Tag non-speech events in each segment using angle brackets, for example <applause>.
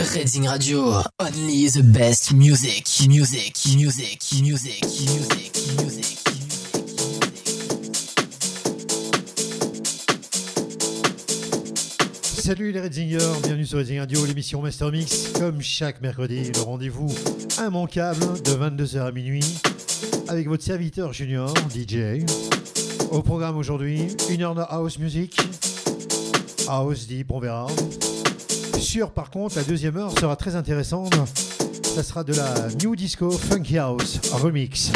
Reading Radio, only the best music, music, music, music, music, music. Salut les Redzingers, bienvenue sur Redding Radio, l'émission Master Mix. Comme chaque mercredi, le rendez-vous immanquable de 22h à minuit avec votre serviteur junior, DJ. Au programme aujourd'hui, une heure de house music, house deep, on verra. Sûr par contre, la deuxième heure sera très intéressante. Ça sera de la New Disco Funky House Remix.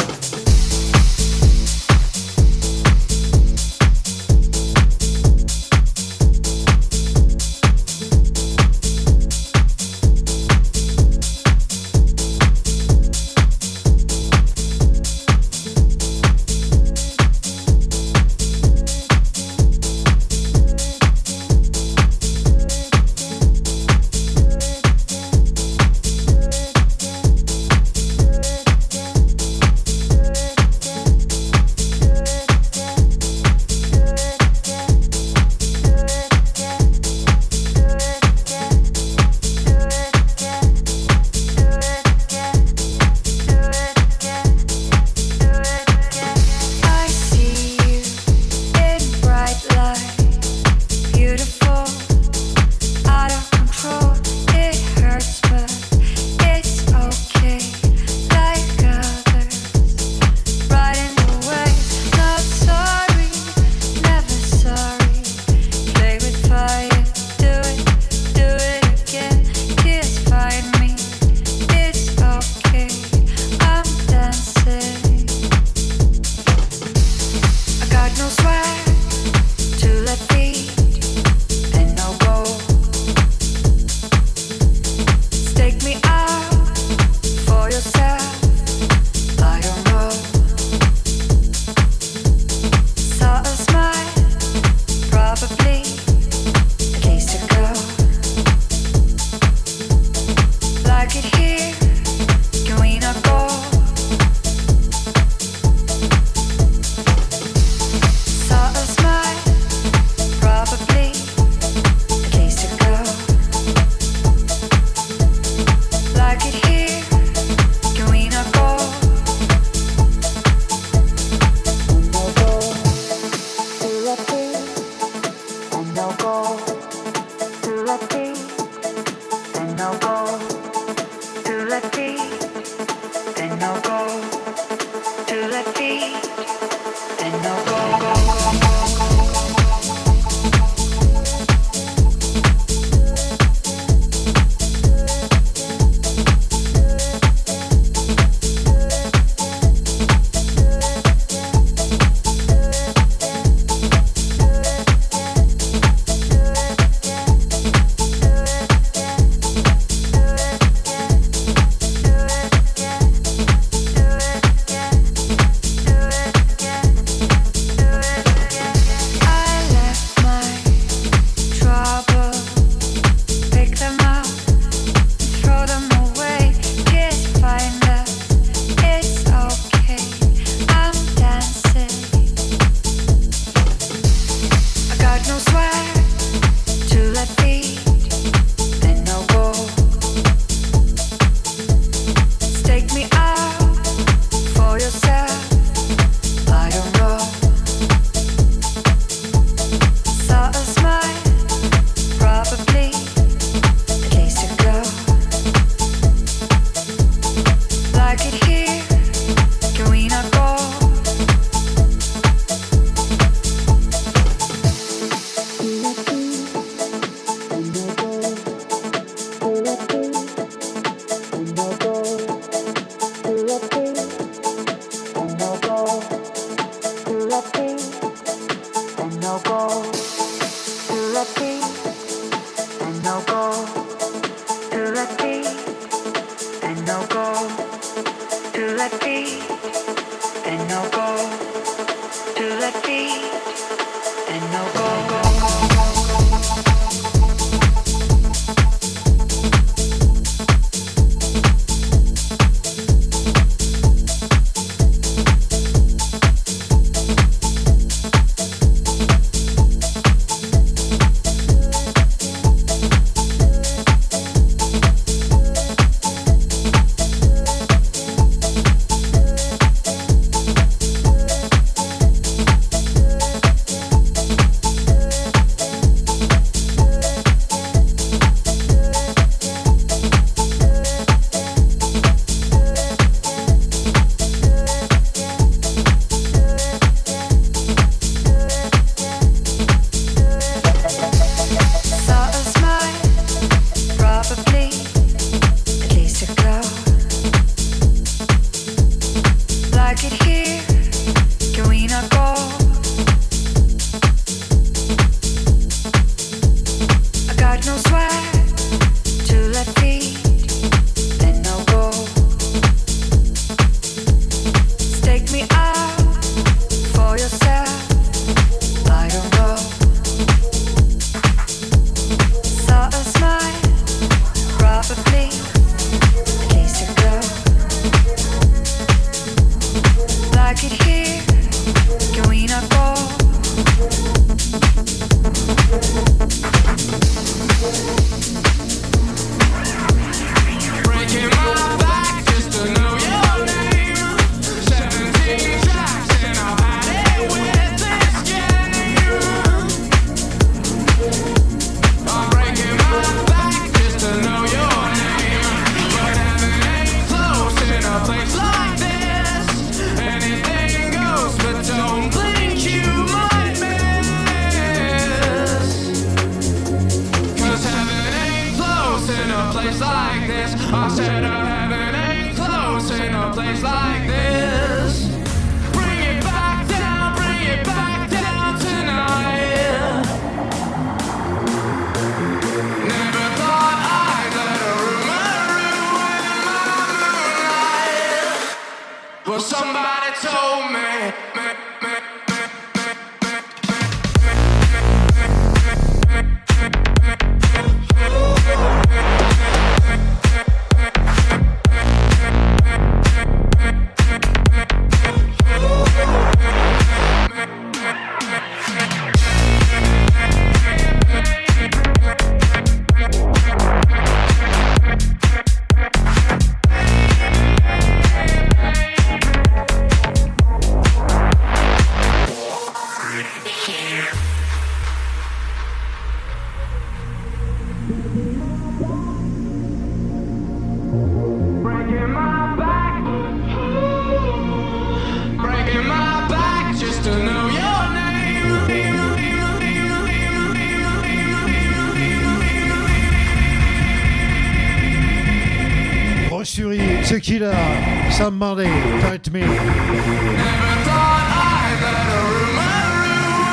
Somebody Hurt Me.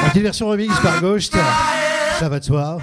Petite version remix par Ghost. Ça va de soi.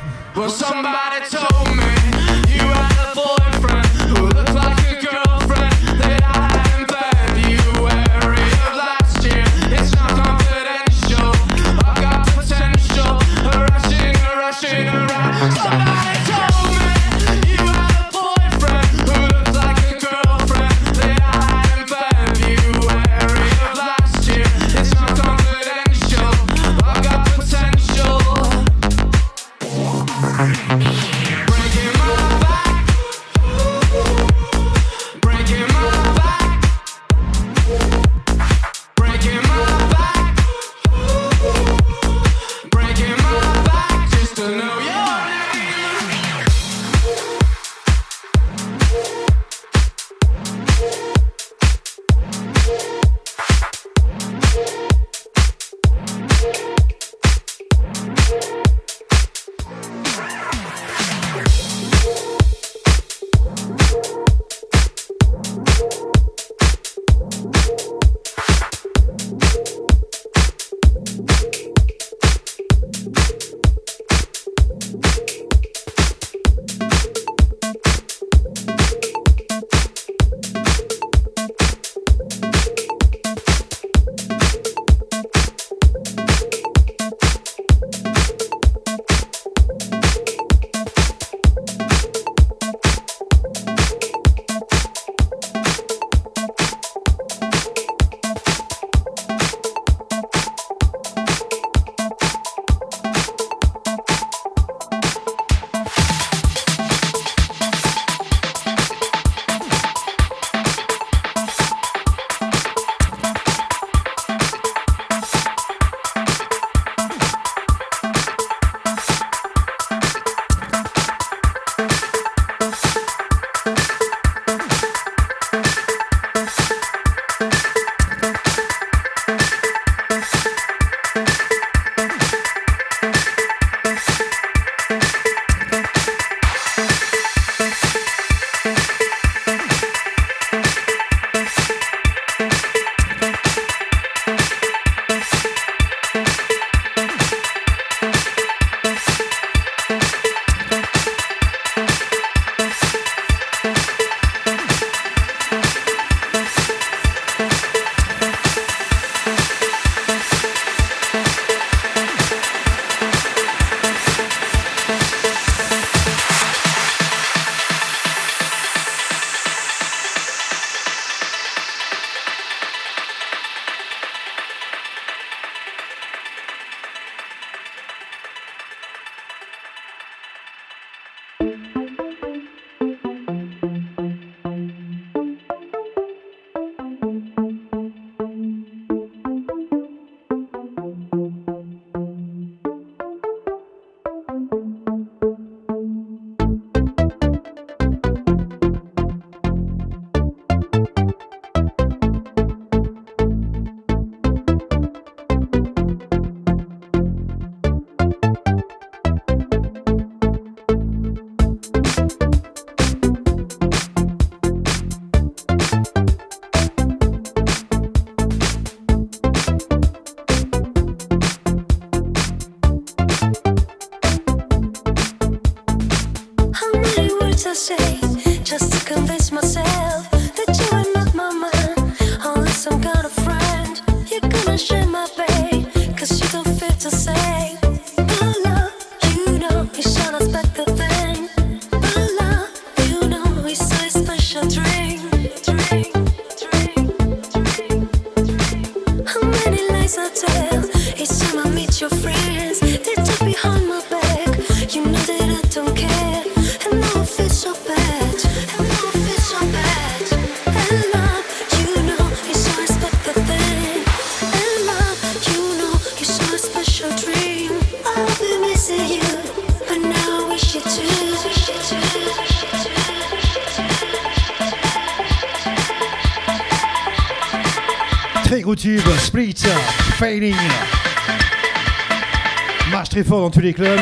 tous les clubs,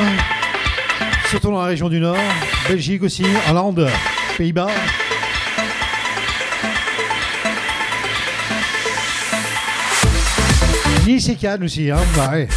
surtout dans la région du Nord, Belgique aussi, Hollande, Pays-Bas. Nice et aussi, hein, bah, ouais.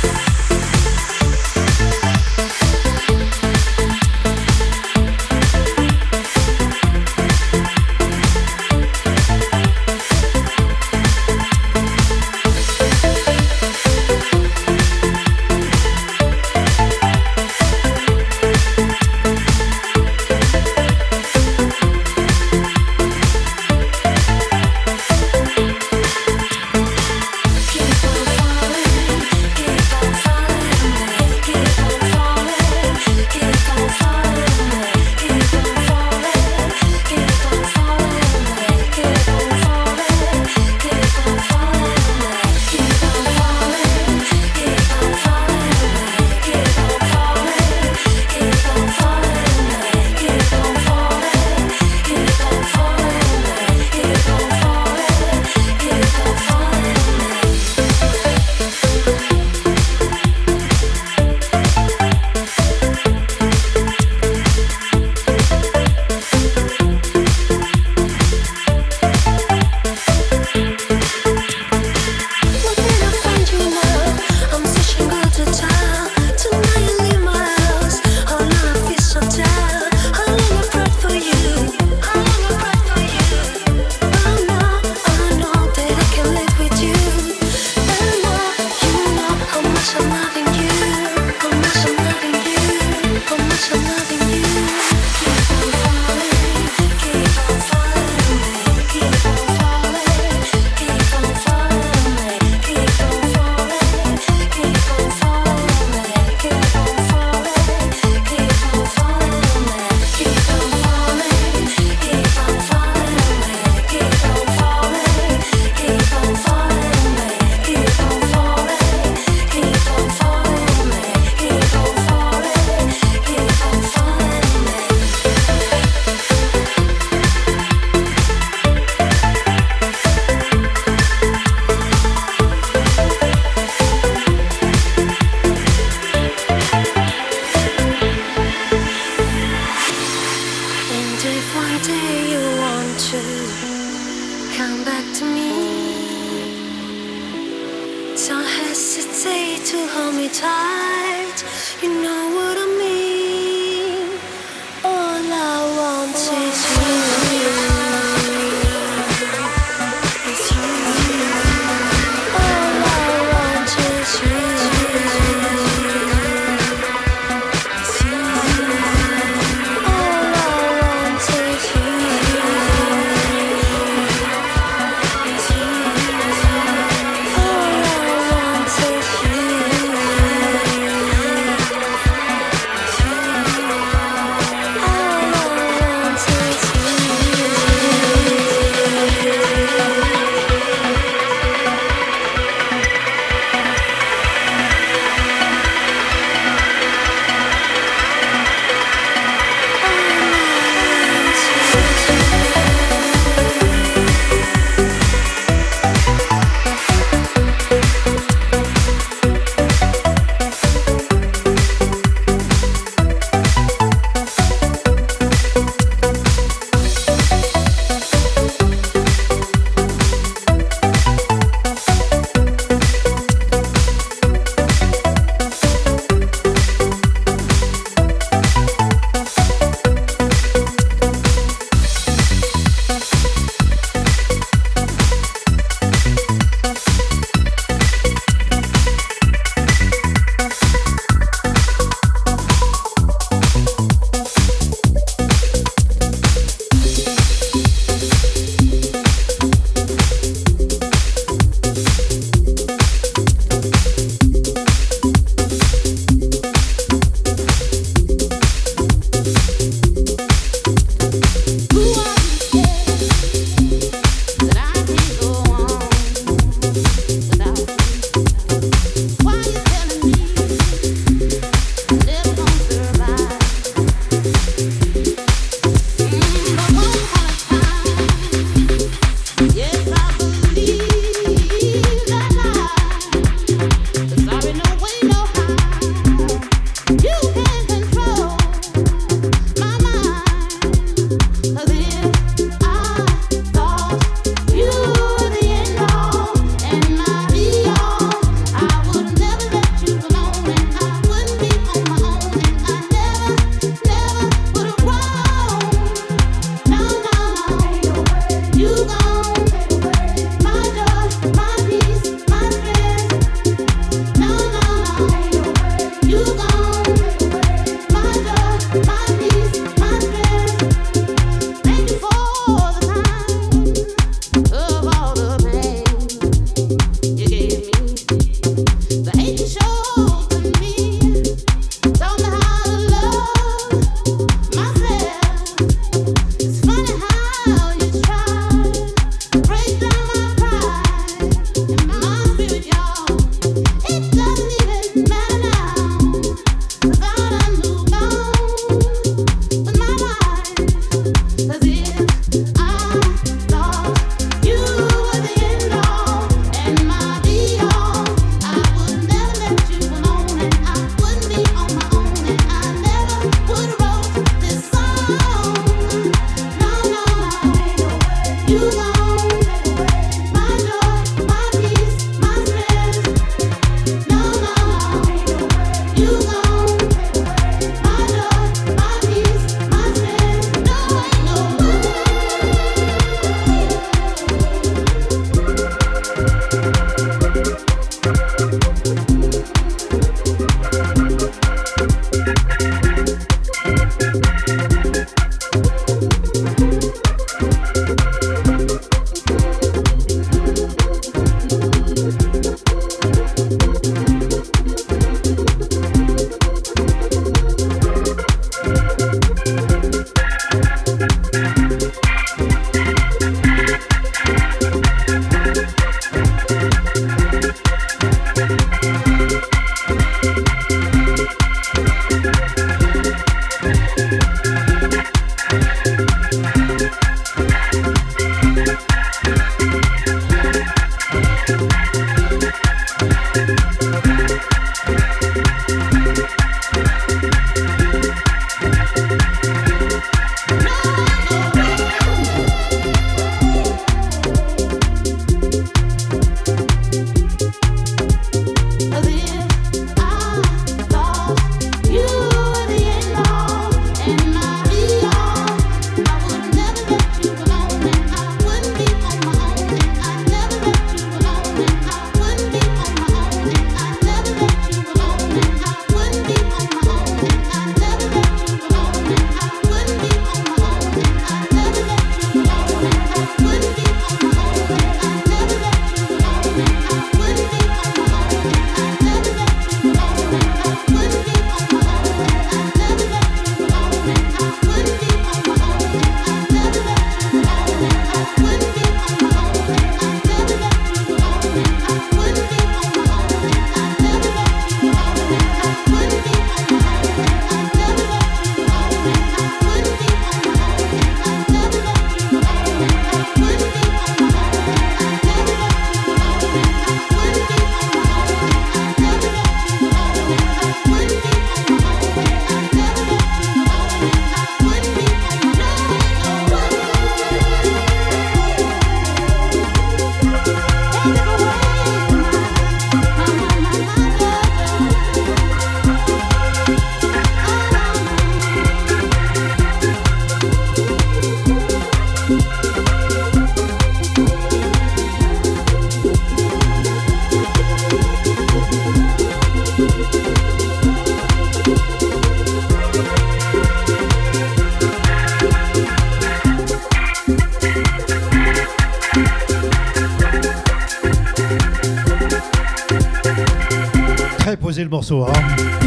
Le morceau, hein.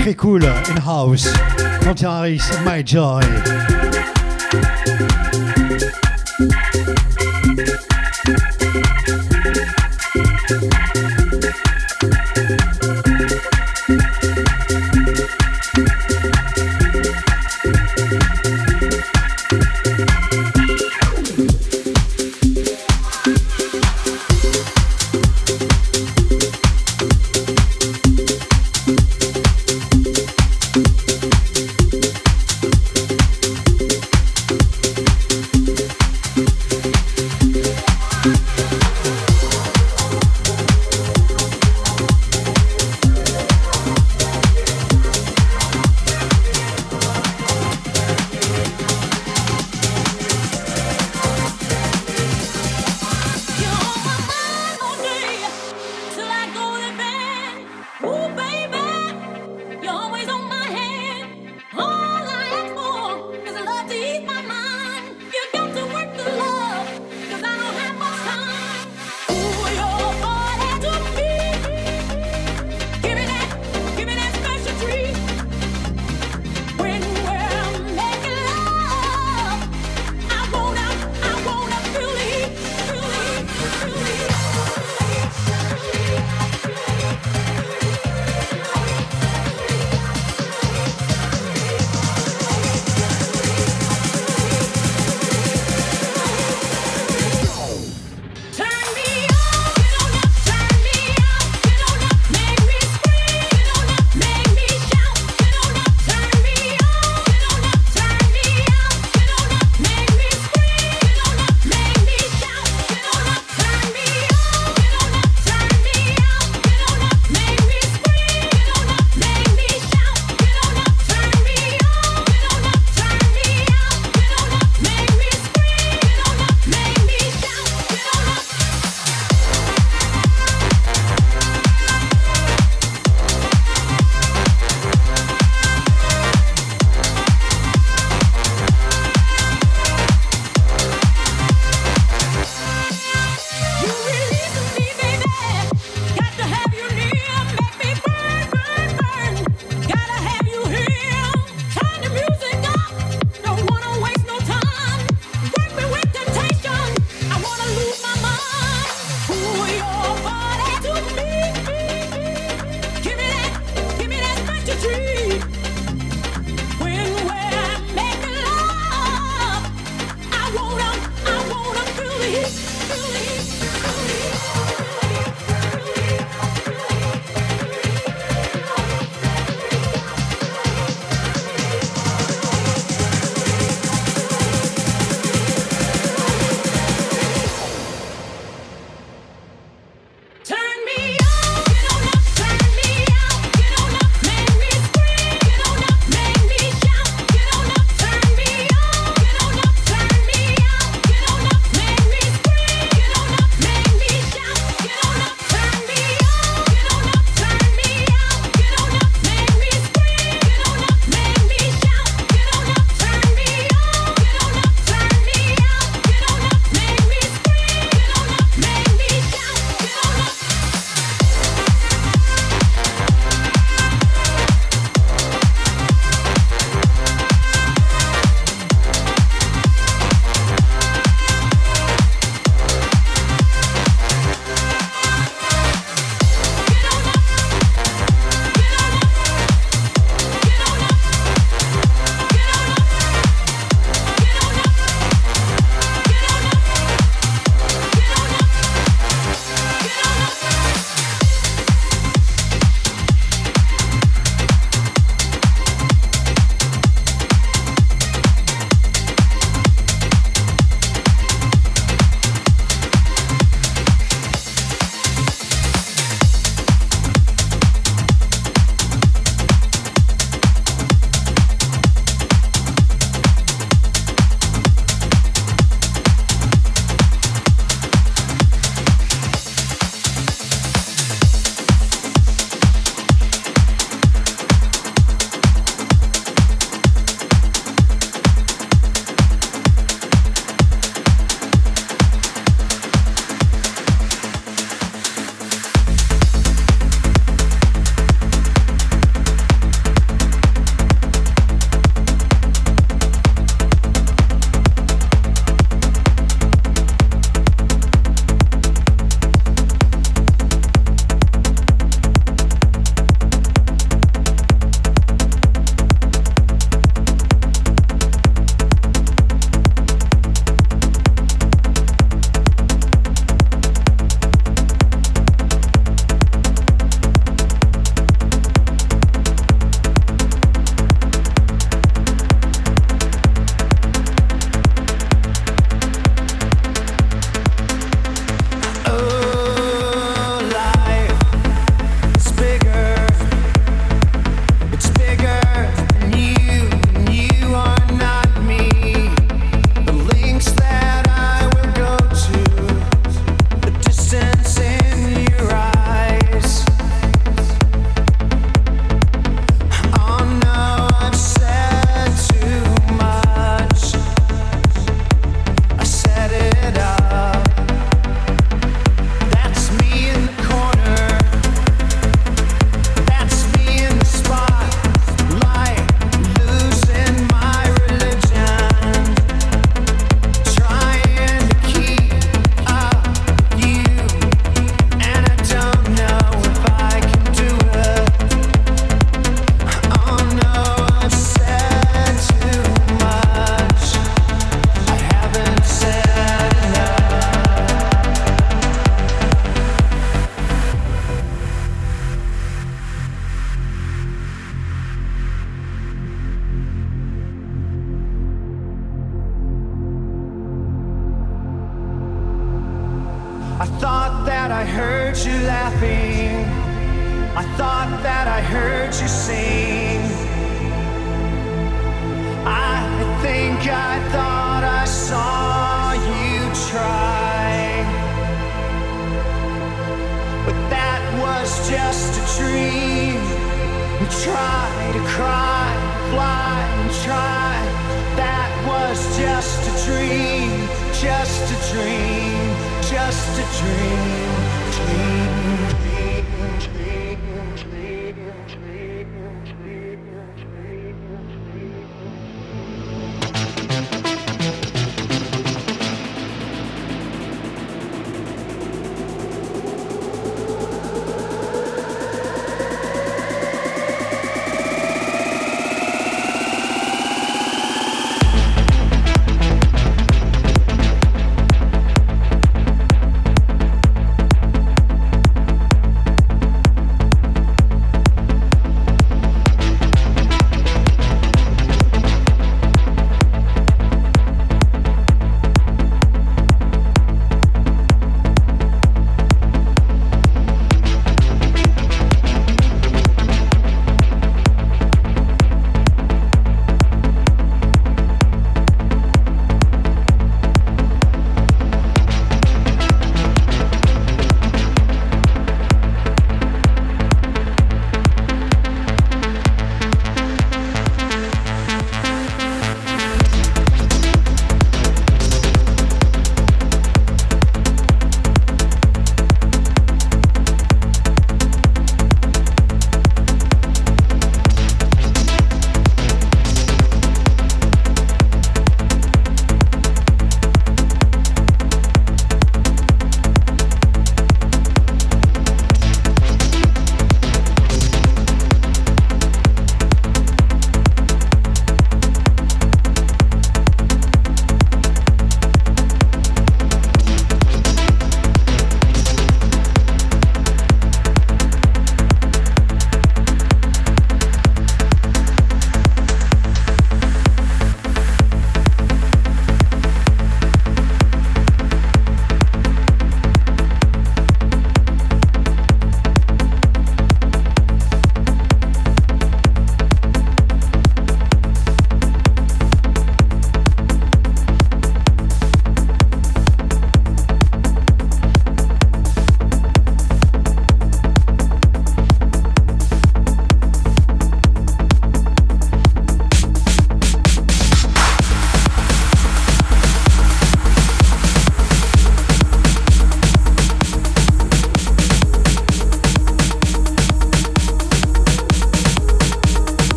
Très cool, in house. Quentin Harris, My Joy.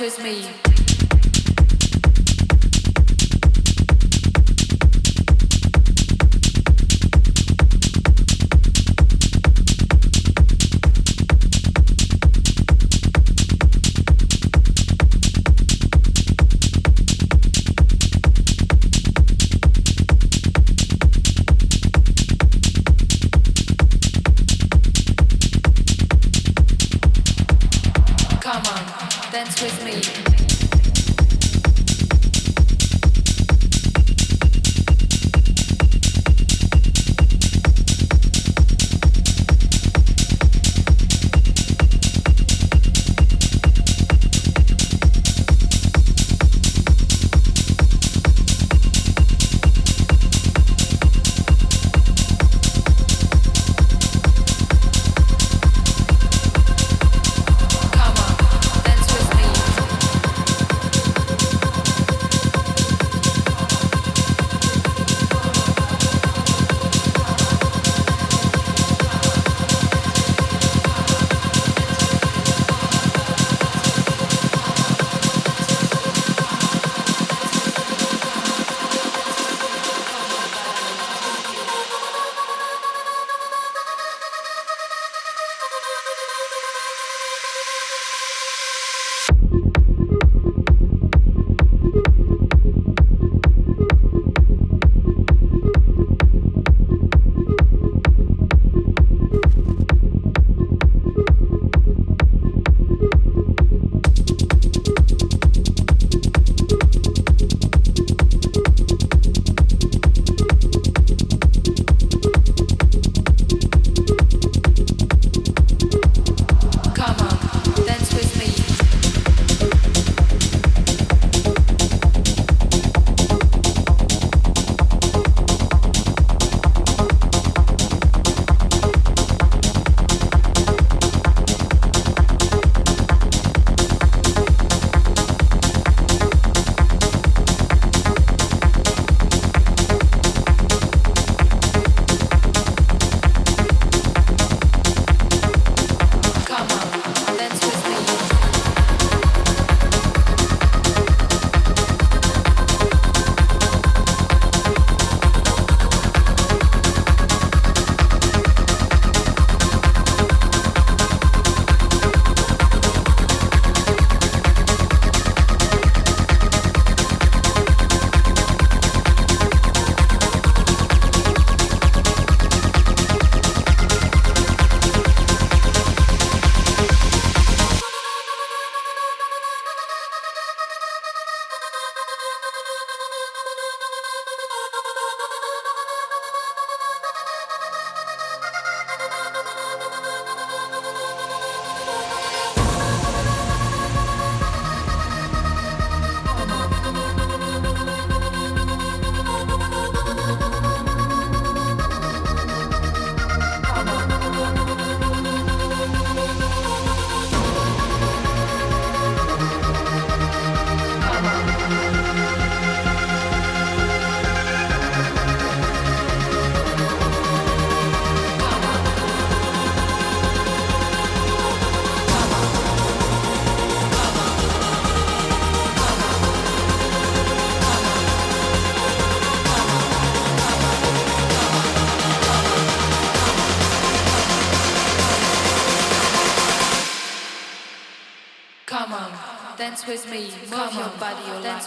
2000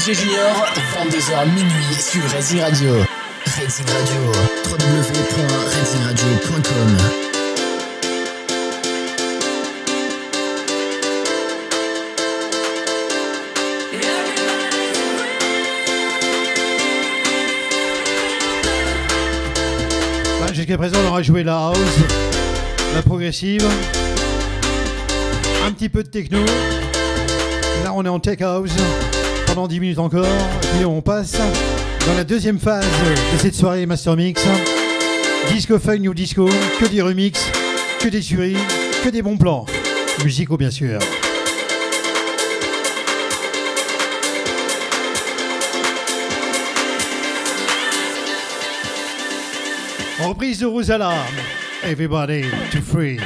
DJ Junior, 22h minuit sur Racing Radio. Racing Radio, www.racingradio.com. Jusqu'à présent, on aura joué la house, la progressive, un petit peu de techno. Là, on est en tech house pendant 10 minutes encore. Et on passe dans la deuxième phase de cette soirée Master Mix. Disco funk, new disco, que des remixes, que des tueries, que des bons plans. Musicaux, bien sûr. Reprise de Rosalam. Everybody to free.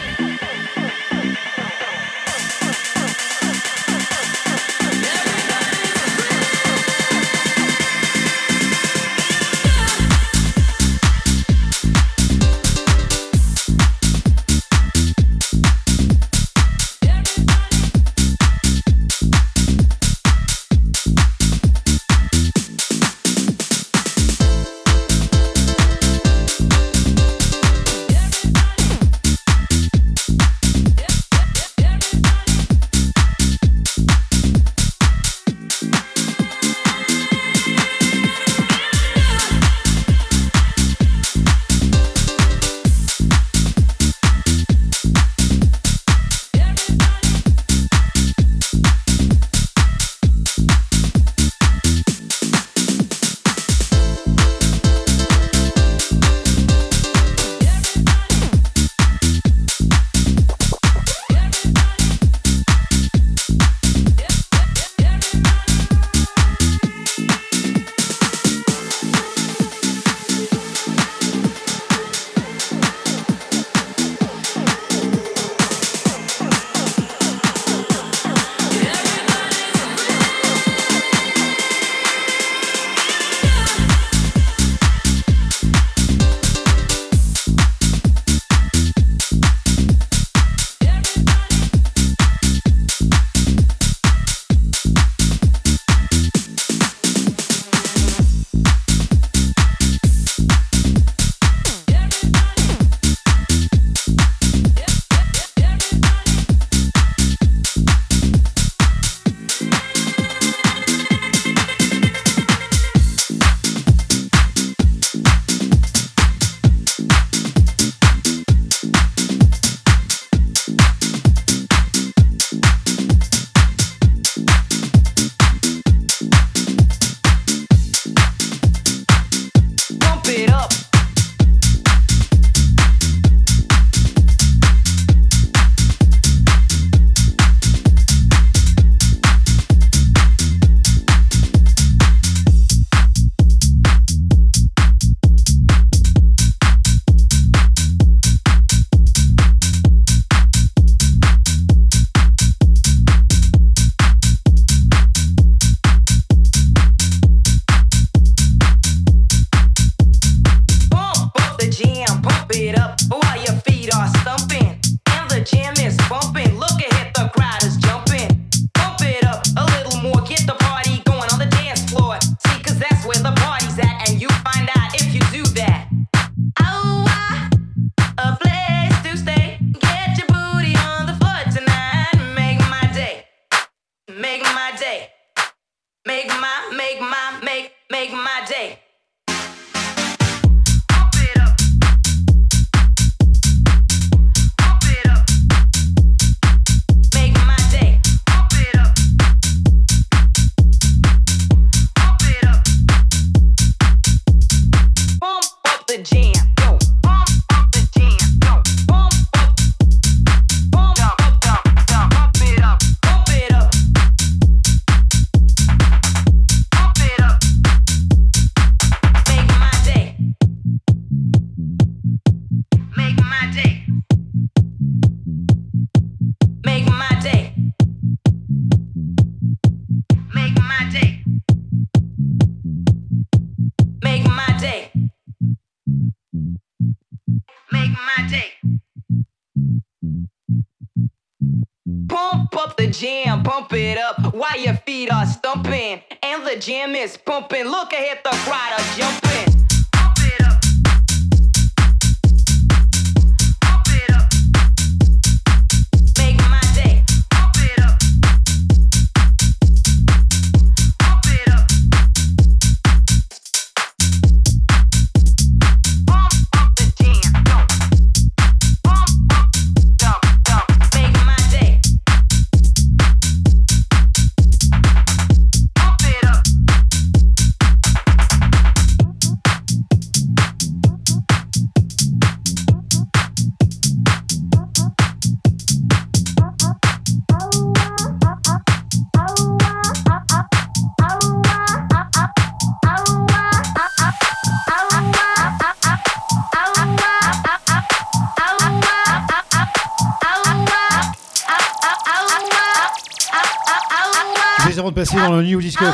jam is pumping. Look ahead the rider jumping.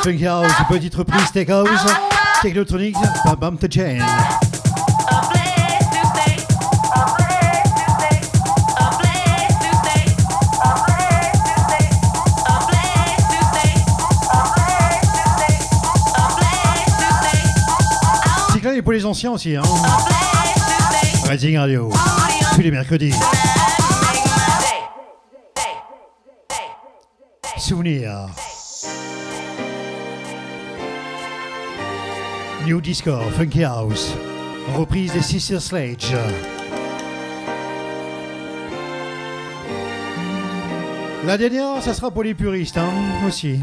Something House, petite reprise Steakhouse, Technotronics, Bam Bam The Chain. Cyclade pour les anciens aussi, hein. Rising Radio, tous les mercredis. Souvenir. New Disco, Funky House, reprise des Sister Sledge. La dernière, ça sera pour les puristes hein, aussi.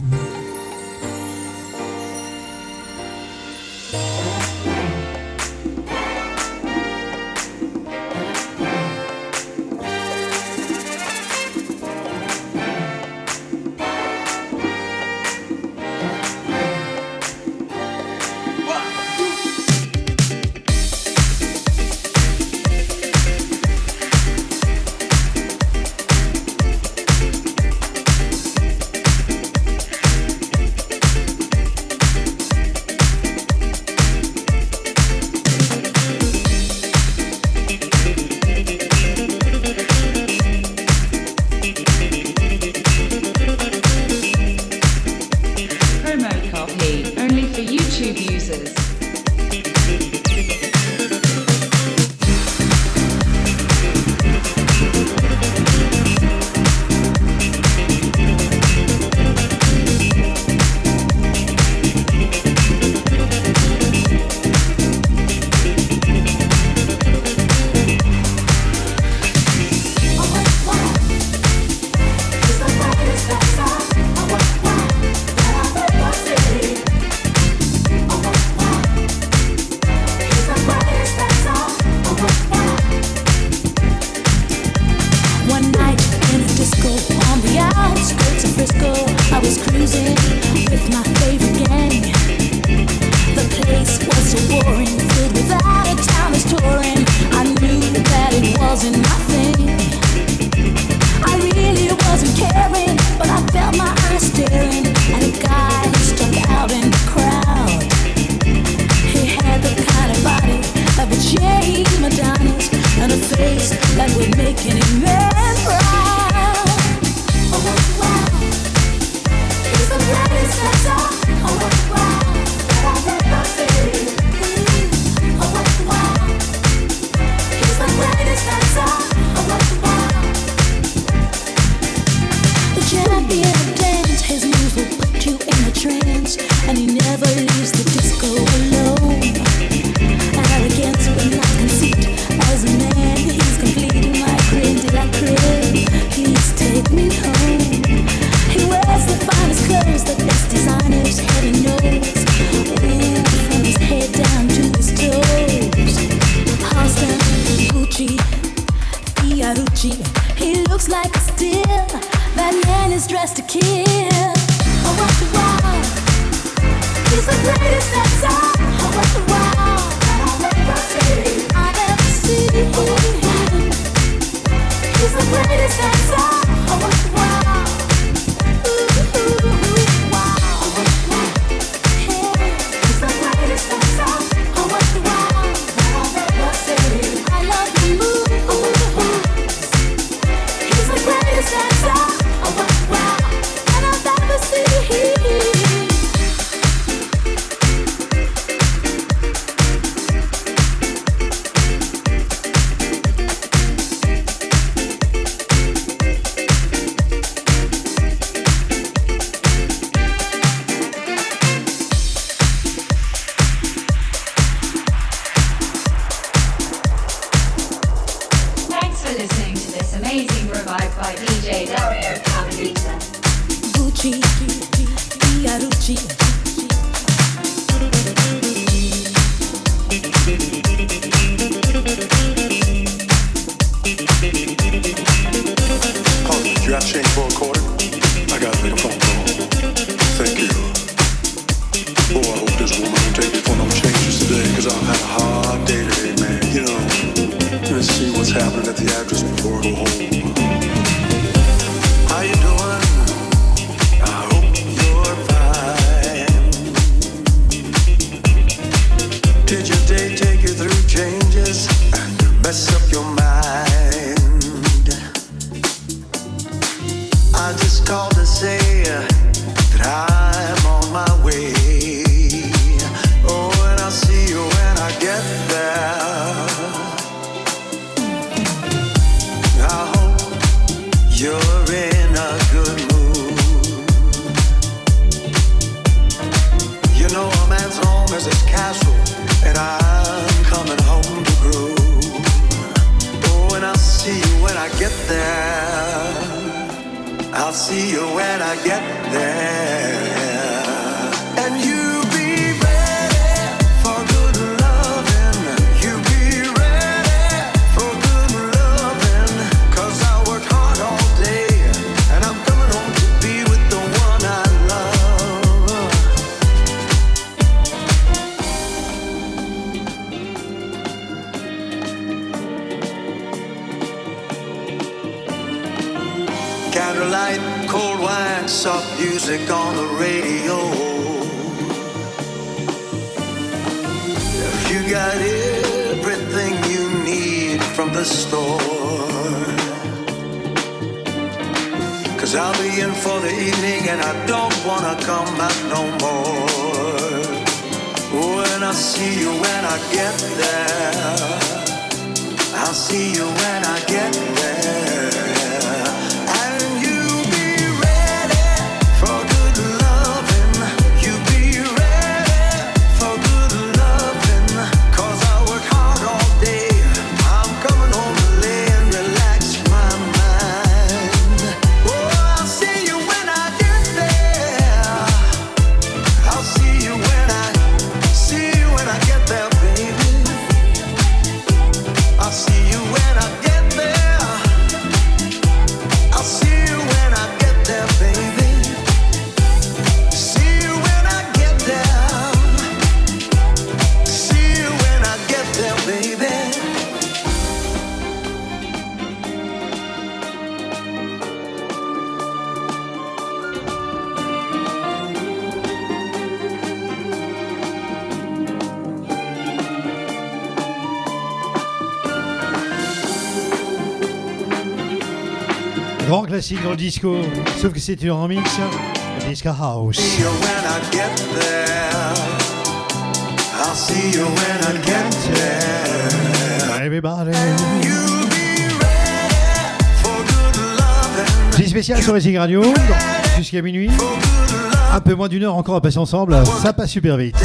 city. disco, sauf que c'est une remix hein. Disco House. See spécial sur Racing Radio jusqu'à minuit. Un peu moins d'une heure encore à passer ensemble, ça passe super vite.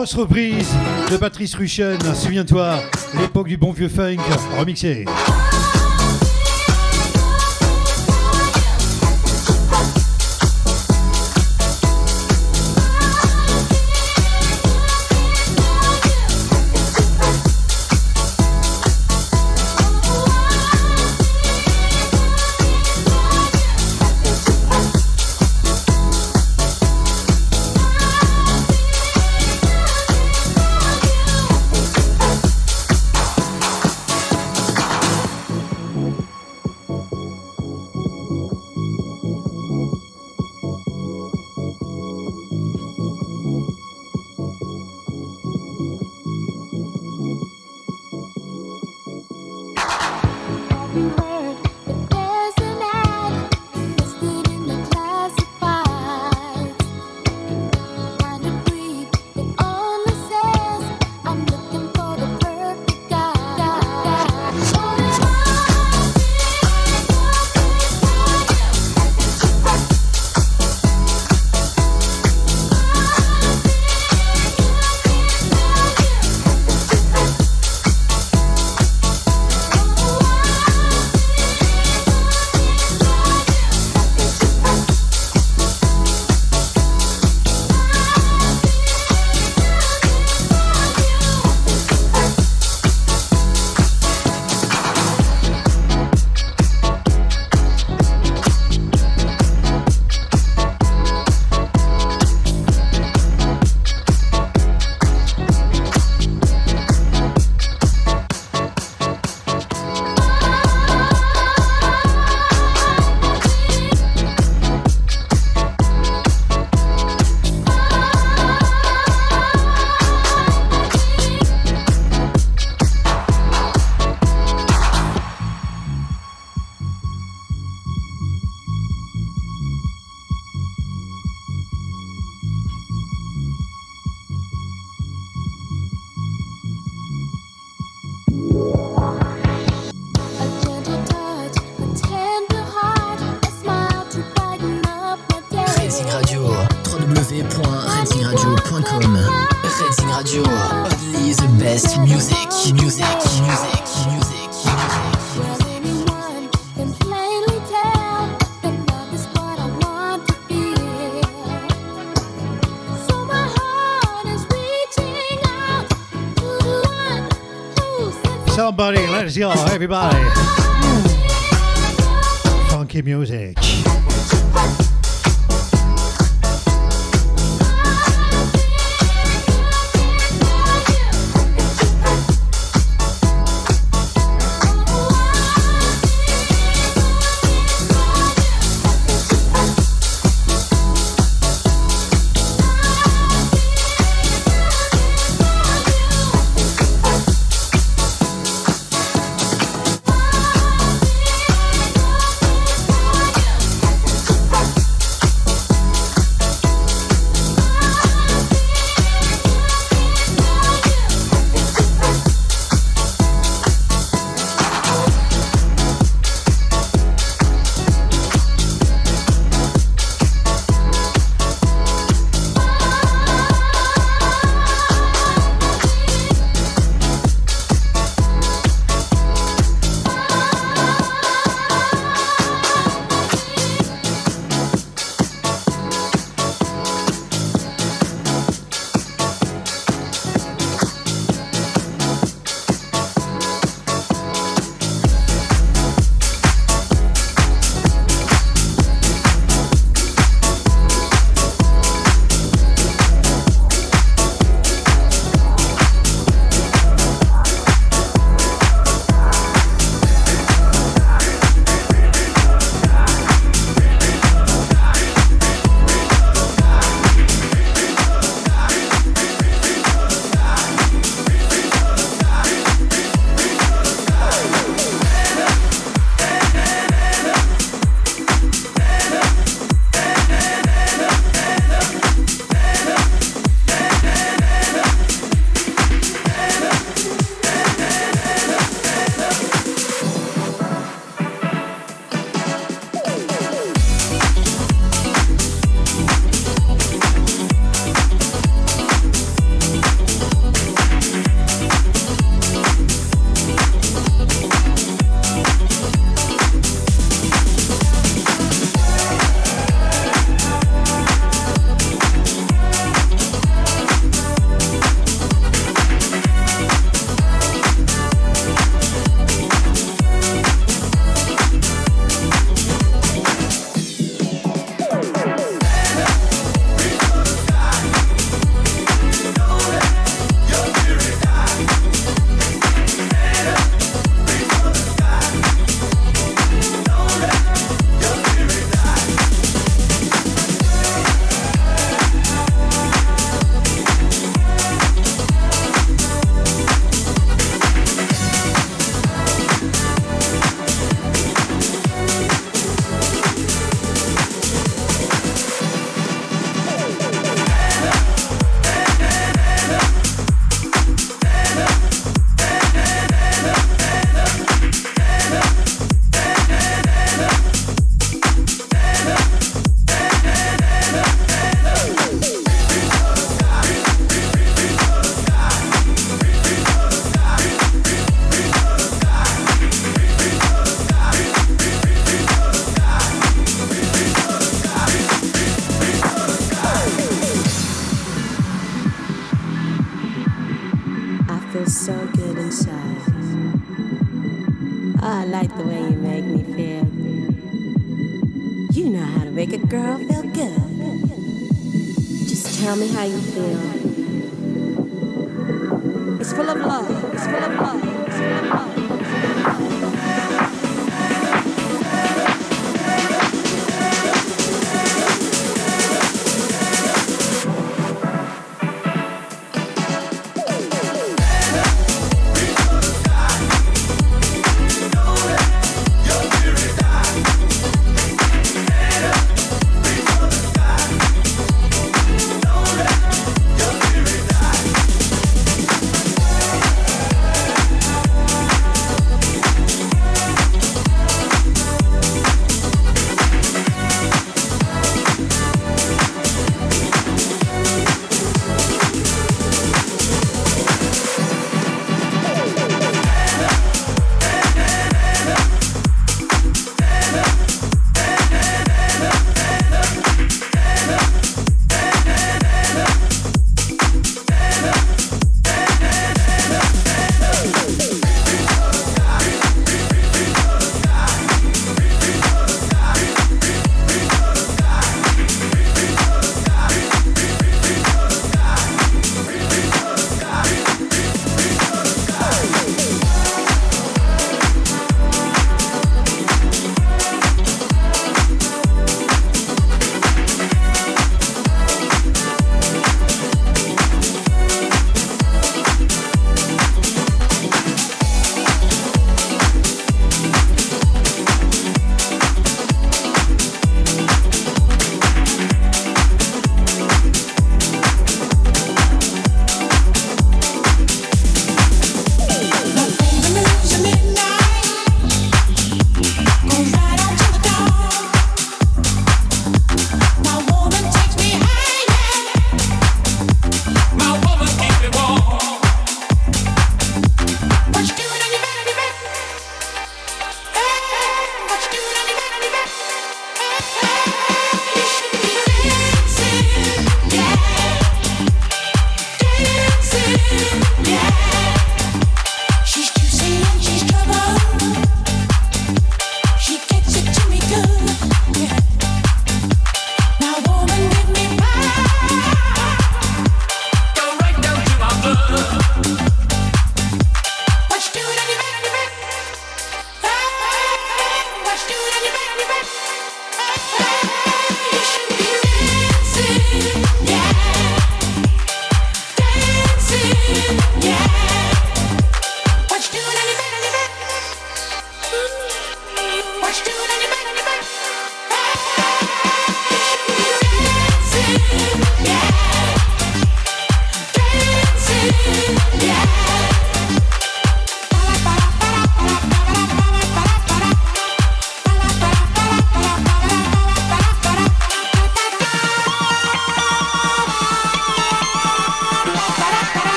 Grosse reprise de Patrice Ruchen, souviens-toi, l'époque du bon vieux funk, remixé. Somebody, let's go, everybody. <laughs> Funky music.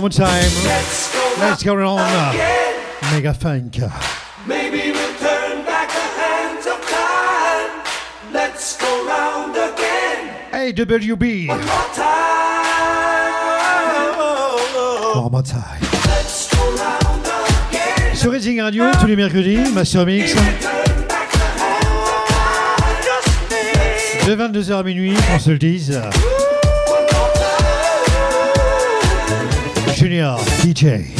One more time. Let's go on. Mega funk. Maybe we'll turn back the hands of time. Let's go round again. AWB. More time. One more time. Let's go round again. Sur Racing Radio, tous les mercredis, Master Mix. De 22h à minuit, qu'on se le dise. Junior, DJ.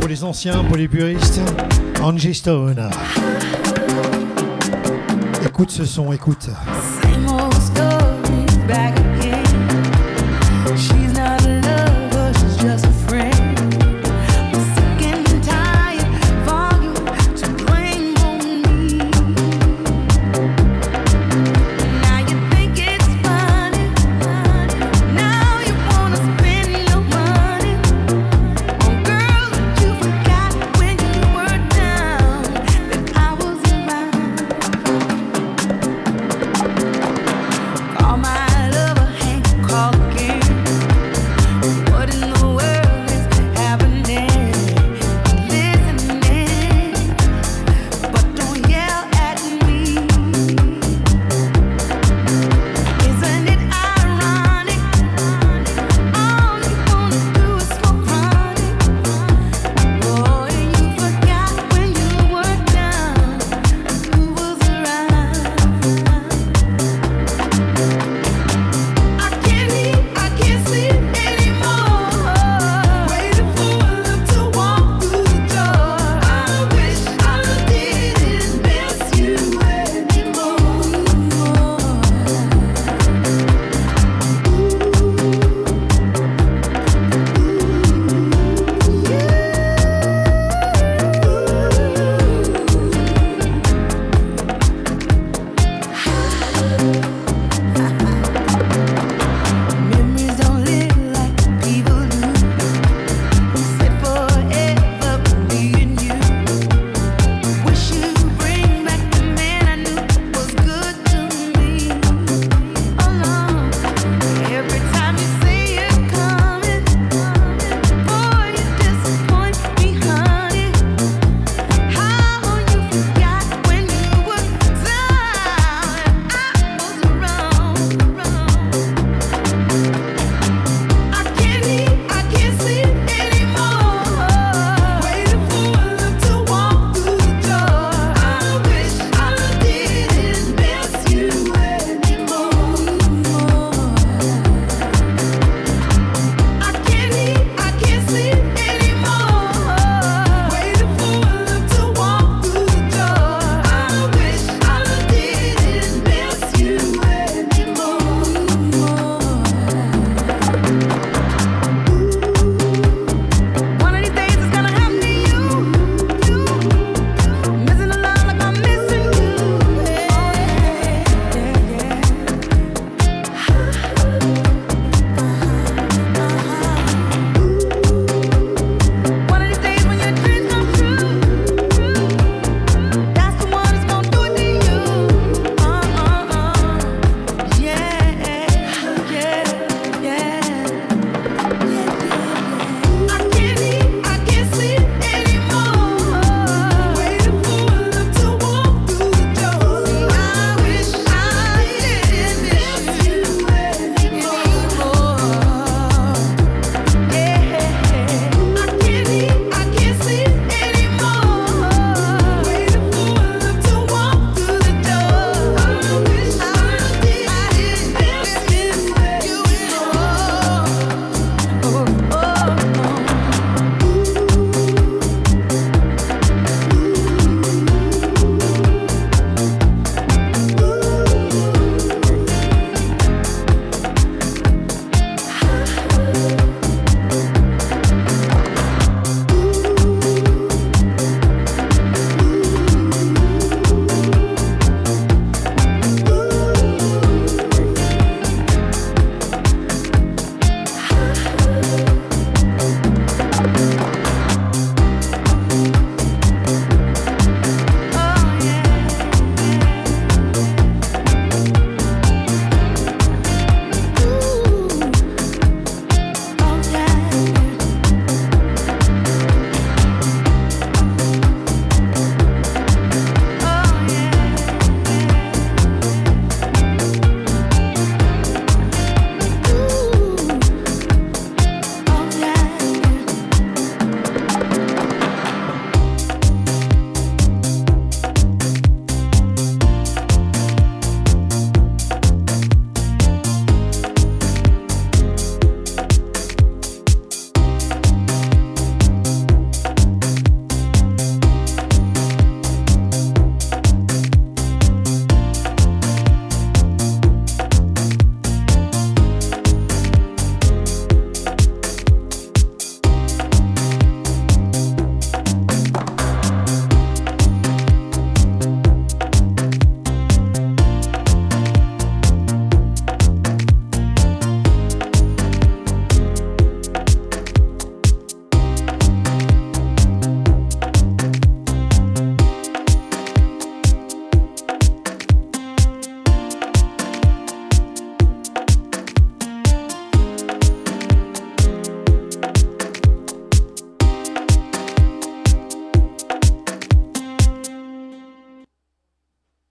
Pour les anciens, pour les puristes. Angie Stone. Écoute ce son, écoute.